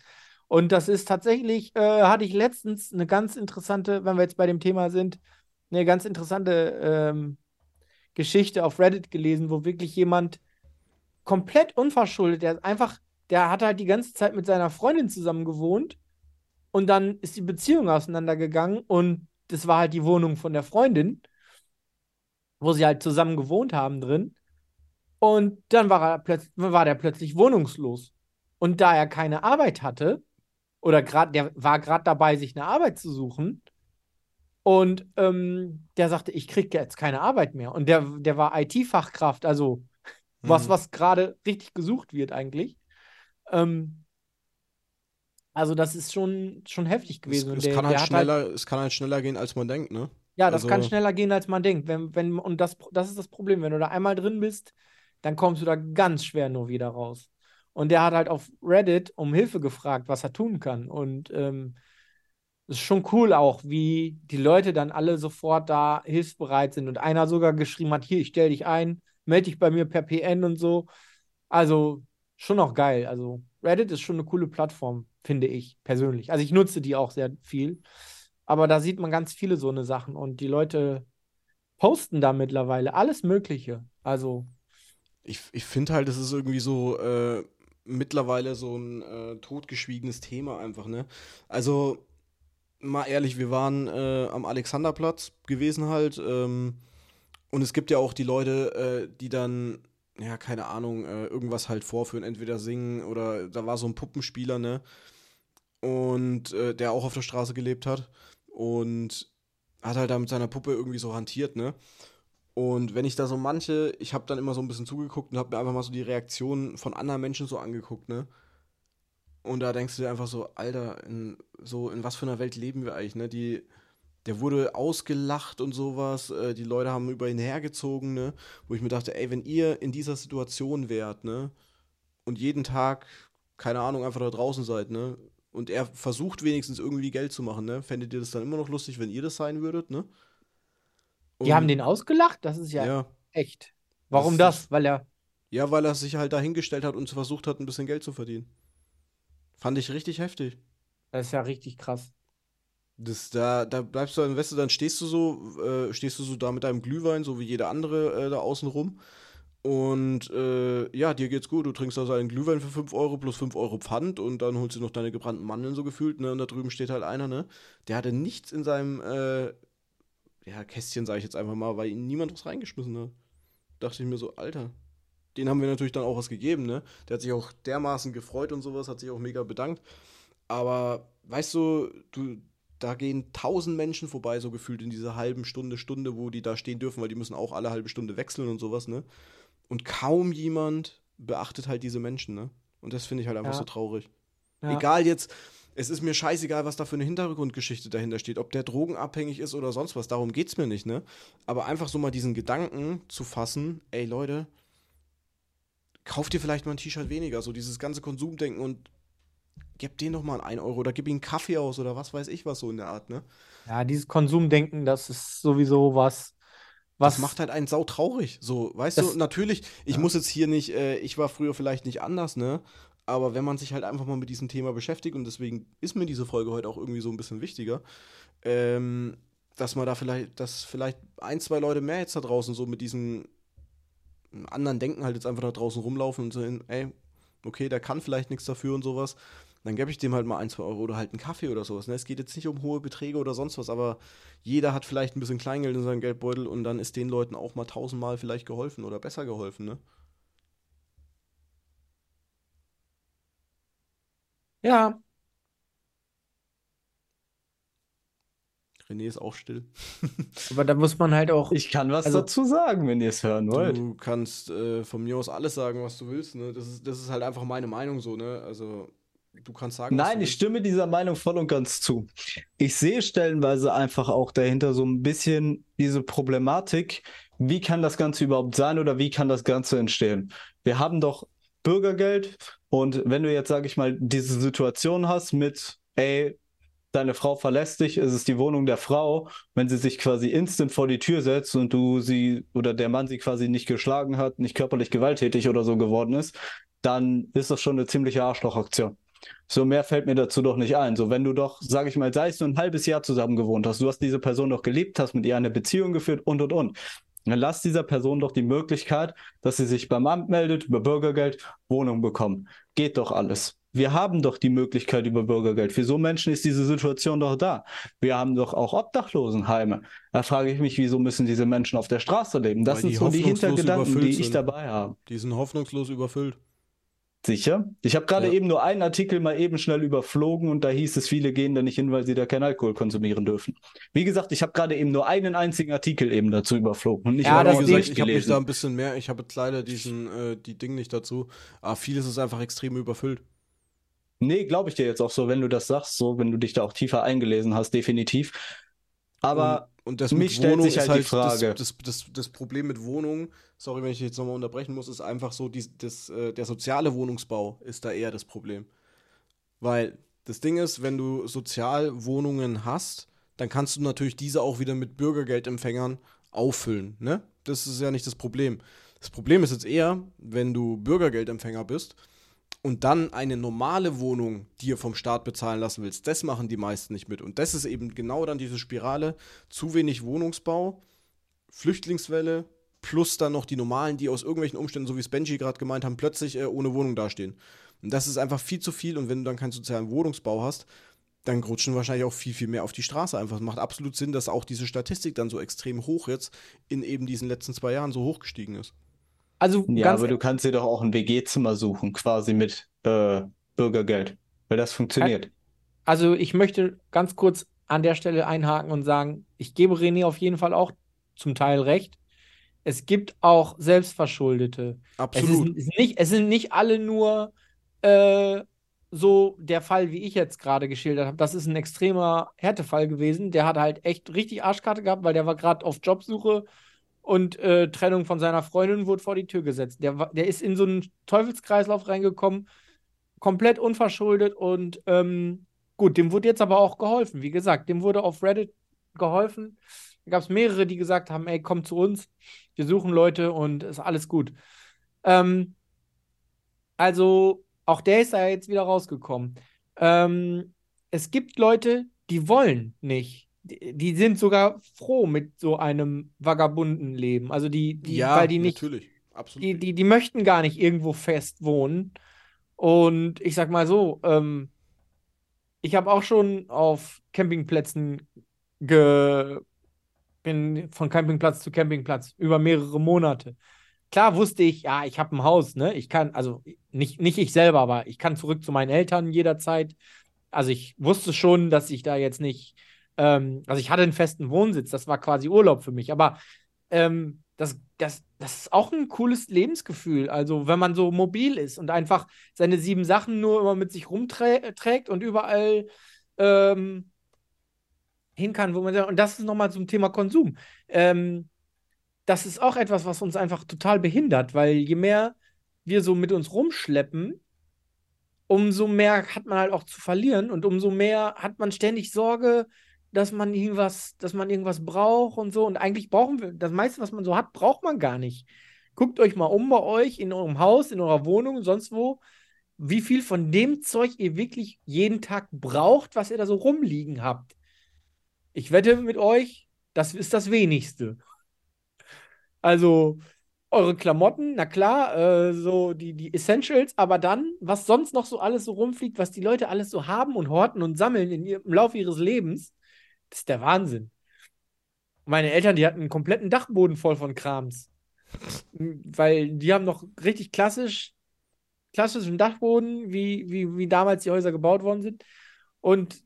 Und das ist tatsächlich, äh, hatte ich letztens eine ganz interessante, wenn wir jetzt bei dem Thema sind, eine ganz interessante ähm, Geschichte auf Reddit gelesen, wo wirklich jemand komplett unverschuldet, der einfach, der hat halt die ganze Zeit mit seiner Freundin zusammen gewohnt und dann ist die Beziehung auseinandergegangen und das war halt die Wohnung von der Freundin, wo sie halt zusammen gewohnt haben drin. Und dann war, er plötzlich, war der plötzlich wohnungslos. Und da er keine Arbeit hatte, oder gerade, der war gerade dabei, sich eine Arbeit zu suchen, und ähm, der sagte, ich kriege jetzt keine Arbeit mehr. Und der, der war IT-Fachkraft, also was, Mhm. was gerade richtig gesucht wird eigentlich. Ähm, also das ist schon, schon heftig Es, gewesen. Und es, der, kann halt hat halt, schneller, es kann halt schneller gehen, als man denkt, ne? ja, das kann also- schneller gehen, als man denkt. Wenn, wenn, und das, das ist das Problem. Wenn du da einmal drin bist, dann kommst du da ganz schwer nur wieder raus. Und der hat halt auf Reddit um Hilfe gefragt, was er tun kann. Und ähm, es ist schon cool auch, wie die Leute dann alle sofort da hilfsbereit sind. Und einer sogar geschrieben hat, hier, ich stell dich ein, melde dich bei mir per PN und so. Also schon auch geil. Also Reddit ist schon eine coole Plattform, finde ich persönlich. Also ich nutze die auch sehr viel. Aber da sieht man ganz viele so eine Sachen. Und die Leute posten da mittlerweile alles Mögliche. Also Ich, ich finde halt, es ist irgendwie so äh, mittlerweile so ein äh, totgeschwiegenes Thema einfach, ne? Also, mal ehrlich, wir waren äh, am Alexanderplatz gewesen halt. Ähm, und es gibt ja auch die Leute, äh, die dann, ja, keine Ahnung, äh, irgendwas halt vorführen, entweder singen oder da war so ein Puppenspieler, ne? Und äh, der auch auf der Straße gelebt hat. Und hat halt da mit seiner Puppe irgendwie so hantiert, ne? Und wenn ich da so manche, ich habe dann immer so ein bisschen zugeguckt und habe mir einfach mal so die Reaktionen von anderen Menschen so angeguckt, ne? Und da denkst du dir einfach so, Alter, in, so in was für einer Welt leben wir eigentlich, ne? Die, der wurde ausgelacht und sowas, äh, die Leute haben über ihn hergezogen, ne? Wo ich mir dachte, ey, wenn ihr in dieser Situation wärt, ne? Und jeden Tag, keine Ahnung, einfach da draußen seid, ne? Und er versucht wenigstens irgendwie Geld zu machen, ne? Fändet ihr das dann immer noch lustig, wenn ihr das sein würdet, ne? die haben Und- den ausgelacht? Das ist ja, ja. echt. Warum Das das? Weil er. Ja, weil er sich halt dahingestellt hat und versucht hat, ein bisschen Geld zu verdienen. Fand ich richtig heftig. Das ist ja richtig krass. Das, da, da bleibst du dann, weißt du, dann stehst du so, äh, stehst du so da mit deinem Glühwein, so wie jeder andere äh, da außen rum. Und äh, ja, dir geht's gut, du trinkst da seinen Glühwein für 5 Euro plus 5 Euro Pfand und dann holst du noch deine gebrannten Mandeln so gefühlt, ne? Und da drüben steht halt einer, ne? Der hatte nichts in seinem äh, ja, Kästchen, sage ich jetzt einfach mal, weil ihm niemand was reingeschmissen hat. Dachte ich mir so, Alter. Den haben wir natürlich dann auch was gegeben, ne? Der hat sich auch dermaßen gefreut und sowas, hat sich auch mega bedankt. Aber weißt du, du, da gehen tausend Menschen vorbei, so gefühlt in dieser halben Stunde, Stunde, wo die da stehen dürfen, weil die müssen auch alle halbe Stunde wechseln und sowas, ne? Und kaum jemand beachtet halt diese Menschen, ne? Und das finde ich halt einfach Ja. so traurig. Ja. Egal jetzt, es ist mir scheißegal, was da für eine Hintergrundgeschichte dahinter steht, ob der drogenabhängig ist oder sonst was, darum geht's mir nicht, ne? Aber einfach so mal diesen Gedanken zu fassen, ey Leute, kauft dir vielleicht mal ein T-Shirt weniger, so dieses ganze Konsumdenken und gib den doch mal einen Euro oder gib ihm einen Kaffee aus oder was weiß ich was so in der Art, ne? Ja, dieses Konsumdenken, das ist sowieso was, was Das macht halt einen sau traurig. So, weißt Das- du, natürlich, ich Ja. muss jetzt hier nicht, äh, ich war früher vielleicht nicht anders, ne? Aber wenn man sich halt einfach mal mit diesem Thema beschäftigt, und deswegen ist mir diese Folge heute auch irgendwie so ein bisschen wichtiger, ähm, dass man da vielleicht, dass vielleicht ein, zwei Leute mehr jetzt da draußen so mit diesem anderen Denken halt jetzt einfach da draußen rumlaufen und so, ey, okay, der kann vielleicht nichts dafür und sowas. Dann gebe ich dem halt mal ein, zwei Euro oder halt einen Kaffee oder sowas. Ne? Es geht jetzt nicht um hohe Beträge oder sonst was, aber jeder hat vielleicht ein bisschen Kleingeld in seinem Geldbeutel und dann ist den Leuten auch mal tausendmal vielleicht geholfen oder besser geholfen, ne? Ja, René ist auch still. aber da muss man halt auch. Ich kann was Also- dazu sagen, wenn ihr es hören wollt. Du kannst äh, von mir aus alles sagen, was du willst, ne? Das ist, das ist halt einfach meine Meinung so, ne? Also, du kannst sagen, Nein, ich stimme dieser Meinung voll und ganz zu. Ich sehe stellenweise einfach auch dahinter so ein bisschen diese Problematik, wie kann das Ganze überhaupt sein oder wie kann das Ganze entstehen? Wir haben doch Bürgergeld und wenn du jetzt, sage ich mal, diese Situation hast mit, ey, deine Frau verlässt dich, es ist die Wohnung der Frau, wenn sie sich quasi instant vor die Tür setzt und du sie oder der Mann sie quasi nicht geschlagen hat, nicht körperlich gewalttätig oder so geworden ist, dann ist das schon eine ziemliche Arschlochaktion. So mehr fällt mir dazu doch nicht ein. So, wenn du doch, sag ich mal, sei es nur ein halbes Jahr zusammen gewohnt hast, du hast diese Person doch geliebt, hast mit ihr eine Beziehung geführt und und und. Dann lass dieser Person doch die Möglichkeit, dass sie sich beim Amt meldet, über Bürgergeld Wohnung bekommen. Geht doch alles. Wir haben doch die Möglichkeit über Bürgergeld. Für so Menschen ist diese Situation doch da. Wir haben doch auch Obdachlosenheime. Da frage ich mich, wieso müssen diese Menschen auf der Straße leben? Das Weil sind die so die Hintergedanken, die ich sind. dabei habe. Die sind hoffnungslos überfüllt. Sicher? Ich habe gerade Ja. eben nur einen Artikel mal eben schnell überflogen und da hieß es, viele gehen da nicht hin, weil sie da keinen Alkohol konsumieren dürfen. Wie gesagt, ich habe gerade eben nur einen einzigen Artikel eben dazu überflogen und nicht Ja, das gesagt, ich habe mich da ein bisschen mehr, ich habe jetzt leider diesen, äh, die Ding nicht dazu, aber vieles ist einfach extrem überfüllt. Nee, glaube ich dir jetzt auch so, wenn du das sagst, so, wenn du dich da auch tiefer eingelesen hast, definitiv. Aber und, das mich mit Wohnung ist halt halt. Das, das, das, das Problem mit Wohnungen, sorry, wenn ich jetzt nochmal unterbrechen muss, ist einfach so, die, das, äh, der soziale Wohnungsbau ist da eher das Problem. Weil das Ding ist, wenn du Sozialwohnungen hast, dann kannst du natürlich diese auch wieder mit Bürgergeldempfängern auffüllen, ne? Das ist ja nicht das Problem. Das Problem ist jetzt eher, wenn du Bürgergeldempfänger bist und dann eine normale Wohnung dir vom Staat bezahlen lassen willst, das machen die meisten nicht mit. Und das ist eben genau dann diese Spirale, zu wenig Wohnungsbau, Flüchtlingswelle, plus dann noch die normalen, die aus irgendwelchen Umständen, so wie es Benji gerade gemeint haben, plötzlich äh, ohne Wohnung dastehen. Und das ist einfach viel zu viel und wenn du dann keinen sozialen Wohnungsbau hast, dann rutschen wahrscheinlich auch viel, viel mehr auf die Straße einfach. Es macht absolut Sinn, dass auch diese Statistik dann so extrem hoch jetzt in eben diesen letzten zwei Jahren so hoch gestiegen ist. Also ja, ganz aber du kannst dir doch auch ein WG-Zimmer suchen, quasi mit äh, Bürgergeld, weil das funktioniert. Also ich möchte ganz kurz an der Stelle einhaken und sagen, ich gebe René auf jeden Fall auch zum Teil recht. Es gibt auch Selbstverschuldete. Es, Absolut. ist, ist nicht, es sind nicht alle nur äh, so der Fall, wie ich jetzt gerade geschildert habe. Das ist ein extremer Härtefall gewesen. Der hat halt echt richtig Arschkarte gehabt, weil der war gerade auf Jobsuche und äh, Trennung von seiner Freundin wurde vor die Tür gesetzt. Der, der ist in so einen Teufelskreislauf reingekommen, komplett unverschuldet und ähm, gut, dem wurde jetzt aber auch geholfen. Wie gesagt, dem wurde auf Reddit geholfen. Da gab es mehrere, die gesagt haben, ey, komm zu uns, wir suchen Leute und ist alles gut. Ähm, also, auch der ist da jetzt wieder rausgekommen. Ähm, es gibt Leute, die wollen nicht. Die, sind sogar froh mit so einem vagabunden Leben. Also die, die, ja, weil die nicht, natürlich. Absolut. die, die, die möchten gar nicht irgendwo fest wohnen. Und ich sag mal so, ähm, ich habe auch schon auf Campingplätzen ge bin von Campingplatz zu Campingplatz über mehrere Monate. Klar wusste ich, ja, ich habe ein Haus, ne? Ich kann, also nicht, nicht ich selber, aber ich kann zurück zu meinen Eltern jederzeit. Also ich wusste schon, dass ich da jetzt nicht, ähm, also ich hatte einen festen Wohnsitz, das war quasi Urlaub für mich, aber ähm, das, das, das ist auch ein cooles Lebensgefühl. Also wenn man so mobil ist und einfach seine sieben Sachen nur immer mit sich rumträgt und überall ähm, hin kann, wo man und das ist nochmal zum Thema Konsum. Ähm, das ist auch etwas, was uns einfach total behindert, weil je mehr wir so mit uns rumschleppen, umso mehr hat man halt auch zu verlieren und umso mehr hat man ständig Sorge, dass man irgendwas, dass man irgendwas braucht und so. Und eigentlich brauchen wir, das meiste, was man so hat, braucht man gar nicht. Guckt euch mal um bei euch, in eurem Haus, in eurer Wohnung, sonst wo, wie viel von dem Zeug ihr wirklich jeden Tag braucht, was ihr da so rumliegen habt. Ich wette mit euch, das ist das wenigste. Also, eure Klamotten, na klar, äh, so die, die Essentials, aber dann, was sonst noch so alles so rumfliegt, was die Leute alles so haben und horten und sammeln in im Laufe ihres Lebens, das ist der Wahnsinn. Meine Eltern, die hatten einen kompletten Dachboden voll von Krams. Weil die haben noch richtig klassisch, klassischen Dachboden, wie, wie, wie damals die Häuser gebaut worden sind. Und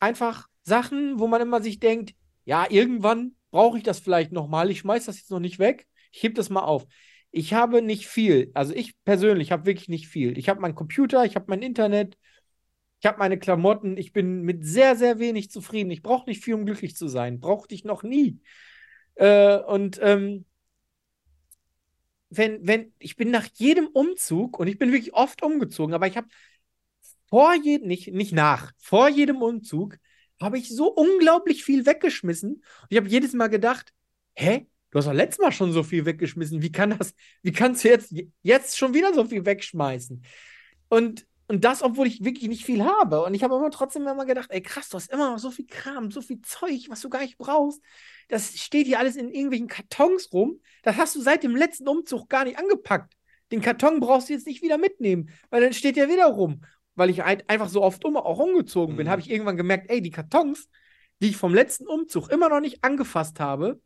einfach Sachen, wo man immer sich denkt, ja, irgendwann brauche ich das vielleicht nochmal. Ich schmeiß das jetzt noch nicht weg. Ich heb das mal auf. Ich habe nicht viel. Also ich persönlich habe wirklich nicht viel. Ich habe meinen Computer, ich habe mein Internet, ich habe meine Klamotten. Ich bin mit sehr, sehr wenig zufrieden. Ich brauche nicht viel, um glücklich zu sein. Brauchte ich noch nie. Äh, und ähm, wenn, wenn, ich bin nach jedem Umzug, und ich bin wirklich oft umgezogen, aber ich habe vor jedem, nicht, nicht nach, vor jedem Umzug habe ich so unglaublich viel weggeschmissen. Und ich habe jedes Mal gedacht, hä? Du hast doch letztes Mal schon so viel weggeschmissen. Wie kann das, wie kannst du jetzt, jetzt schon wieder so viel wegschmeißen? Und, und das, obwohl ich wirklich nicht viel habe. Und ich habe immer trotzdem immer gedacht, ey krass, du hast immer noch so viel Kram, so viel Zeug, was du gar nicht brauchst. Das steht hier alles in irgendwelchen Kartons rum. Das hast du seit dem letzten Umzug gar nicht angepackt. Den Karton brauchst du jetzt nicht wieder mitnehmen, weil dann steht der wieder rum weil ich halt einfach so oft um, auch umgezogen bin, mhm. habe ich irgendwann gemerkt, ey, die Kartons, die ich vom letzten Umzug immer noch nicht angefasst habe,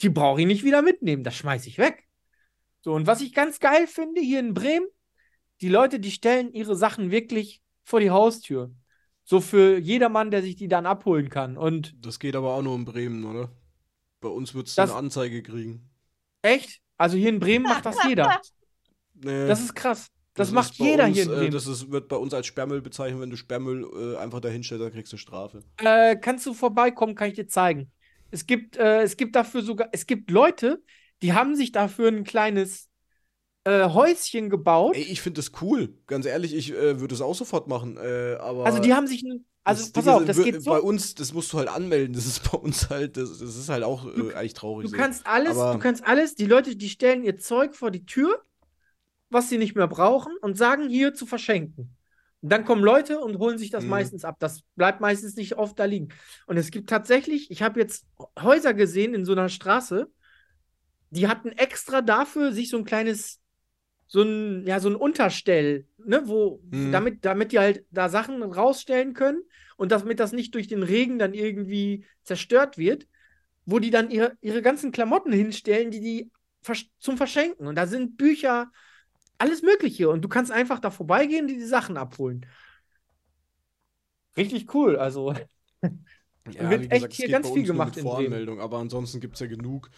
die brauche ich nicht wieder mitnehmen. Das schmeiße ich weg. So, und was ich ganz geil finde hier in Bremen, die Leute, die stellen ihre Sachen wirklich vor die Haustür. So für jedermann, der sich die dann abholen kann. Und das geht aber auch nur in Bremen, oder? Bei uns würdest du eine Anzeige kriegen. Echt? Also hier in Bremen macht das jeder. Nee. Das ist krass. Das, das macht jeder uns, hier in Bremen. Äh, das ist, wird bei uns als Sperrmüll bezeichnet. Wenn du Sperrmüll äh, einfach dahinstellst, dann kriegst du eine Strafe. Äh, kannst du vorbeikommen, kann ich dir zeigen. Es gibt, äh, es gibt dafür sogar, es gibt Leute, die haben sich dafür ein kleines äh, Häuschen gebaut. Ey, ich finde das cool. Ganz ehrlich, ich äh, würde es auch sofort machen. aber also die haben sich ein also pass auf, das geht so. Bei uns, das musst du halt anmelden. Das ist bei uns halt, das, das ist halt auch du, eigentlich traurig. Du so. kannst alles, aber du kannst alles. Die Leute, die stellen ihr Zeug vor die Tür was sie nicht mehr brauchen und sagen, hier zu verschenken. Und dann kommen Leute und holen sich das mhm. meistens ab. Das bleibt meistens nicht oft da liegen. Und es gibt tatsächlich, ich habe jetzt Häuser gesehen in so einer Straße, die hatten extra dafür sich so ein kleines, so ein, ja, so ein Unterstell, ne, wo, mhm. damit, damit die halt da Sachen rausstellen können und damit das nicht durch den Regen dann irgendwie zerstört wird, wo die dann ihre, ihre ganzen Klamotten hinstellen, die die zum Verschenken. Und da sind Bücher, alles Mögliche. Und du kannst einfach da vorbeigehen und die Sachen abholen. Richtig cool. Also. Ja, wird gesagt, echt hier ganz viel gemacht in Voranmeldung, aber ansonsten gibt es ja genug.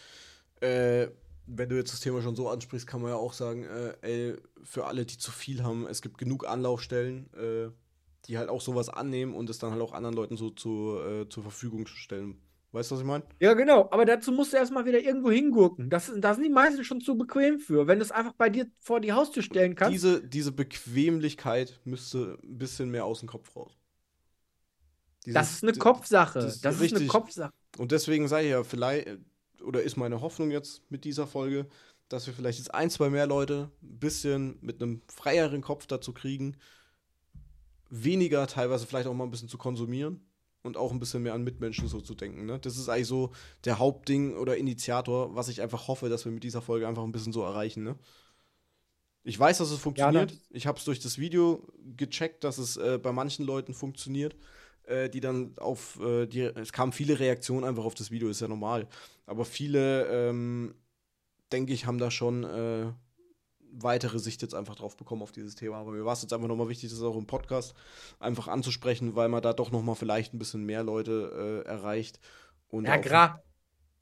Äh, wenn du jetzt das Thema schon so ansprichst, kann man ja auch sagen, äh, ey, für alle, die zu viel haben, es gibt genug Anlaufstellen, äh, die halt auch sowas annehmen und es dann halt auch anderen Leuten so zu, äh, zur Verfügung stellen. Weißt du, was ich meine? Ja, genau. Aber dazu musst du erstmal wieder irgendwo hingurken. Das, da sind die meisten schon zu bequem für. Wenn du es einfach bei dir vor die Haustür stellen kannst. Diese, diese Bequemlichkeit müsste ein bisschen mehr aus dem Kopf raus. Dieses, das ist eine Kopfsache. Das, das ist richtig. eine Kopfsache. Und deswegen sei ja vielleicht, oder ist meine Hoffnung jetzt mit dieser Folge, dass wir vielleicht jetzt ein, zwei mehr Leute ein bisschen mit einem freieren Kopf dazu kriegen, weniger teilweise vielleicht auch mal ein bisschen zu konsumieren und auch ein bisschen mehr an Mitmenschen so zu denken. Ne? Das ist eigentlich so der Hauptding oder Initiator, was ich einfach hoffe, dass wir mit dieser Folge einfach ein bisschen so erreichen. Ne? Ich weiß, dass es funktioniert. Ja, ich habe es durch das Video gecheckt, dass es äh, bei manchen Leuten funktioniert, äh, die dann auf äh, die, es kamen viele Reaktionen einfach auf das Video, ist ja normal. Aber viele, ähm, denke ich, haben da schon äh, weitere Sicht jetzt einfach drauf bekommen auf dieses Thema. Aber mir war es jetzt einfach nochmal wichtig, das auch im Podcast einfach anzusprechen, weil man da doch nochmal vielleicht ein bisschen mehr Leute äh, erreicht. Und ja, gerade.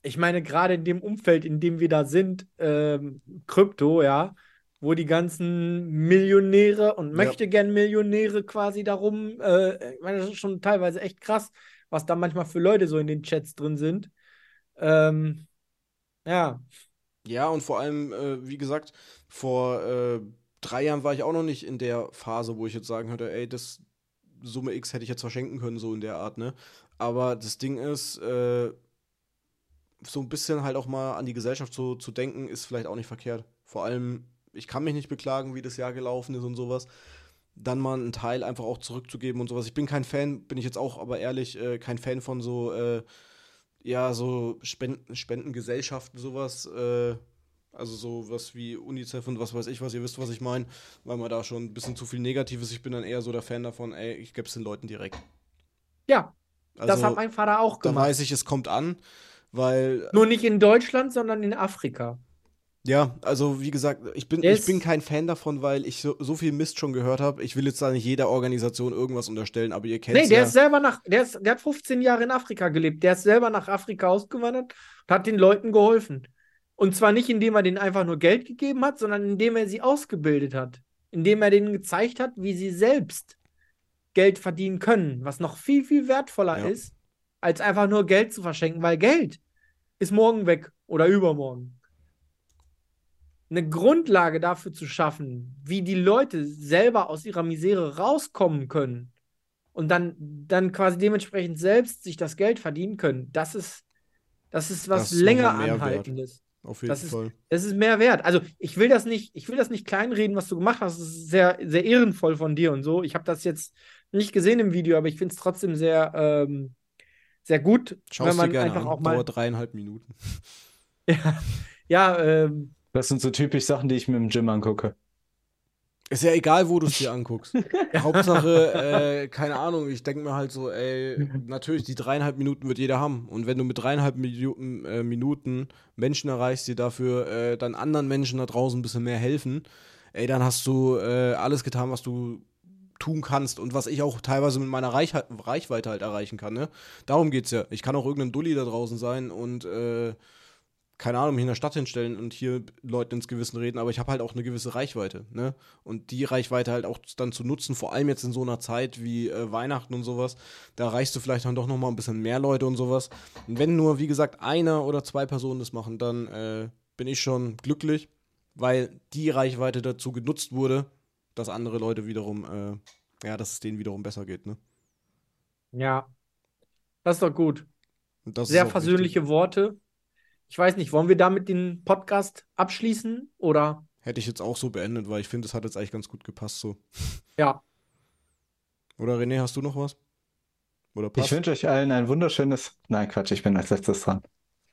Ich meine, gerade in dem Umfeld, in dem wir da sind, ähm, Krypto, ja, wo die ganzen Millionäre und möchte gern Millionäre quasi darum, äh, ich meine, das ist schon teilweise echt krass, was da manchmal für Leute so in den Chats drin sind. Ähm, ja. Ja, und vor allem, äh, wie gesagt, vor äh, drei Jahren war ich auch noch nicht in der Phase, wo ich jetzt sagen könnte, ey, das Summe X hätte ich jetzt verschenken können, so in der Art, ne? Aber das Ding ist, äh, so ein bisschen halt auch mal an die Gesellschaft so zu denken, ist vielleicht auch nicht verkehrt. Vor allem, ich kann mich nicht beklagen, wie das Jahr gelaufen ist und sowas. Dann mal einen Teil einfach auch zurückzugeben und sowas. Ich bin kein Fan, bin ich jetzt auch, aber ehrlich, äh, kein Fan von so, äh, ja, so Spenden, Spendengesellschaften, sowas. Äh, Also sowas wie UNICEF und was weiß ich was, ihr wisst, was ich meine, weil man da schon ein bisschen zu viel Negatives, ich bin dann eher so der Fan davon, ey, ich gebe es den Leuten direkt. Ja, das Also, hat mein Vater auch da gemacht. weiß ich, es kommt an, weil Nur nicht in Deutschland, sondern in Afrika. Ja, also wie gesagt, ich bin, ich bin kein Fan davon, weil ich so, so viel Mist schon gehört habe. Ich will jetzt da nicht jeder Organisation irgendwas unterstellen, aber ihr kennt Nee, der ja. ist selber nach, der, ist, der hat 15 Jahre in Afrika gelebt. Der ist selber nach Afrika ausgewandert und hat den Leuten geholfen. Und zwar nicht, indem er denen einfach nur Geld gegeben hat, sondern indem er sie ausgebildet hat. Indem er denen gezeigt hat, wie sie selbst Geld verdienen können, was noch viel, viel wertvoller Ja. ist, als einfach nur Geld zu verschenken, weil Geld ist morgen weg oder übermorgen. Eine Grundlage dafür zu schaffen, wie die Leute selber aus ihrer Misere rauskommen können und dann, dann quasi dementsprechend selbst sich das Geld verdienen können, das ist, das ist was Das ist länger anhaltendes. Auf jeden Das ist, Fall. das ist mehr wert. Also ich will das nicht, ich will das nicht kleinreden, was du gemacht hast. Das ist sehr, sehr ehrenvoll von dir und so. Ich habe das jetzt nicht gesehen im Video, aber ich finde es trotzdem sehr, ähm, sehr gut, Schau es dir gerne einfach an. auch mal. Dauert dreieinhalb Minuten. Ja, ja ähm, Das sind so typisch Sachen, die ich mir im Gym angucke. Ist ja egal, wo du es dir anguckst. Hauptsache, äh, keine Ahnung, ich denke mir halt so, ey, natürlich, die dreieinhalb Minuten wird jeder haben. Und wenn du mit dreieinhalb Minuten, äh, Minuten Menschen erreichst, die dafür äh, dann anderen Menschen da draußen ein bisschen mehr helfen, ey, dann hast du äh, alles getan, was du tun kannst und was ich auch teilweise mit meiner Reich Reichweite halt erreichen kann, ne? Darum geht's ja. Ich kann auch irgendein Dulli da draußen sein und äh, keine Ahnung, mich in der Stadt hinstellen und hier Leuten ins Gewissen reden, aber ich habe halt auch eine gewisse Reichweite, ne? Und die Reichweite halt auch dann zu nutzen, vor allem jetzt in so einer Zeit wie äh, Weihnachten und sowas, da erreichst du vielleicht dann doch noch mal ein bisschen mehr Leute und sowas. Und wenn nur, wie gesagt, einer oder zwei Personen das machen, dann äh, bin ich schon glücklich, weil die Reichweite dazu genutzt wurde, dass andere Leute wiederum, äh, ja, dass es denen wiederum besser geht, ne? ja, das ist doch gut. Sehr versöhnliche Worte. Ich weiß nicht, wollen wir damit den Podcast abschließen oder? Hätte ich jetzt auch so beendet, weil ich finde, es hat jetzt eigentlich ganz gut gepasst so. Ja, Oder René, hast du noch was? Oder Ich passt? wünsche euch allen ein wunderschönes. Nein, Quatsch, ich bin als letztes dran.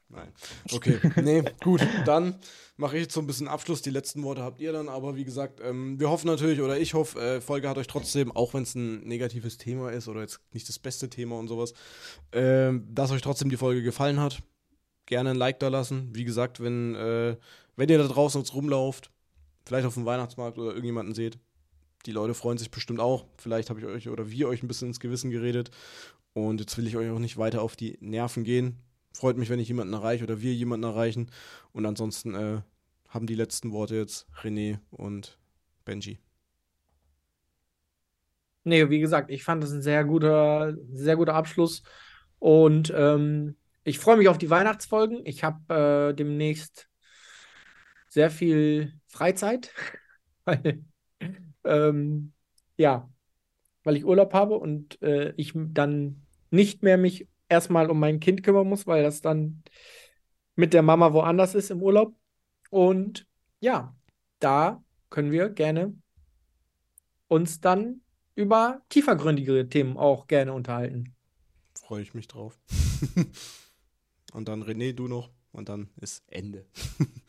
Nein. Okay, nee, gut. Dann mache ich jetzt so ein bisschen Abschluss. Die letzten Worte habt ihr dann, aber wie gesagt, ähm, wir hoffen natürlich, oder ich hoffe, äh, Folge hat euch trotzdem, auch wenn es ein negatives Thema ist oder jetzt nicht das beste Thema und sowas, ähm, dass euch trotzdem die Folge gefallen hat. Gerne ein Like da lassen. Wie gesagt, wenn, äh, wenn ihr da draußen jetzt rumlauft, vielleicht auf dem Weihnachtsmarkt oder irgendjemanden seht, die Leute freuen sich bestimmt auch. Vielleicht habe ich euch oder wir euch ein bisschen ins Gewissen geredet. Und jetzt will ich euch auch nicht weiter auf die Nerven gehen. Freut mich, wenn ich jemanden erreiche oder wir jemanden erreichen. Und ansonsten äh, haben die letzten Worte jetzt René und Benji. nee, wie gesagt, ich fand das ein sehr guter, sehr guter Abschluss und ähm, ich freue mich auf die Weihnachtsfolgen. Ich habe äh, demnächst sehr viel Freizeit, weil, ähm, ja, weil ich Urlaub habe und äh, ich dann nicht mehr mich erstmal um mein Kind kümmern muss, weil das dann mit der Mama woanders ist im Urlaub. Und ja, da können wir gerne uns dann über tiefergründigere Themen auch gerne unterhalten. Freue ich mich drauf. und dann René, du noch. Und dann ist Ende.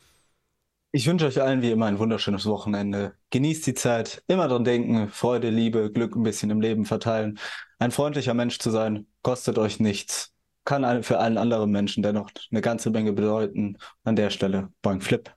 Ich wünsche euch allen wie immer ein wunderschönes Wochenende. Genießt die Zeit, immer dran denken, Freude, Liebe, Glück ein bisschen im Leben verteilen. Ein freundlicher Mensch zu sein, kostet euch nichts, kann für allen anderen Menschen dennoch eine ganze Menge bedeuten. An der Stelle, Boing Flip.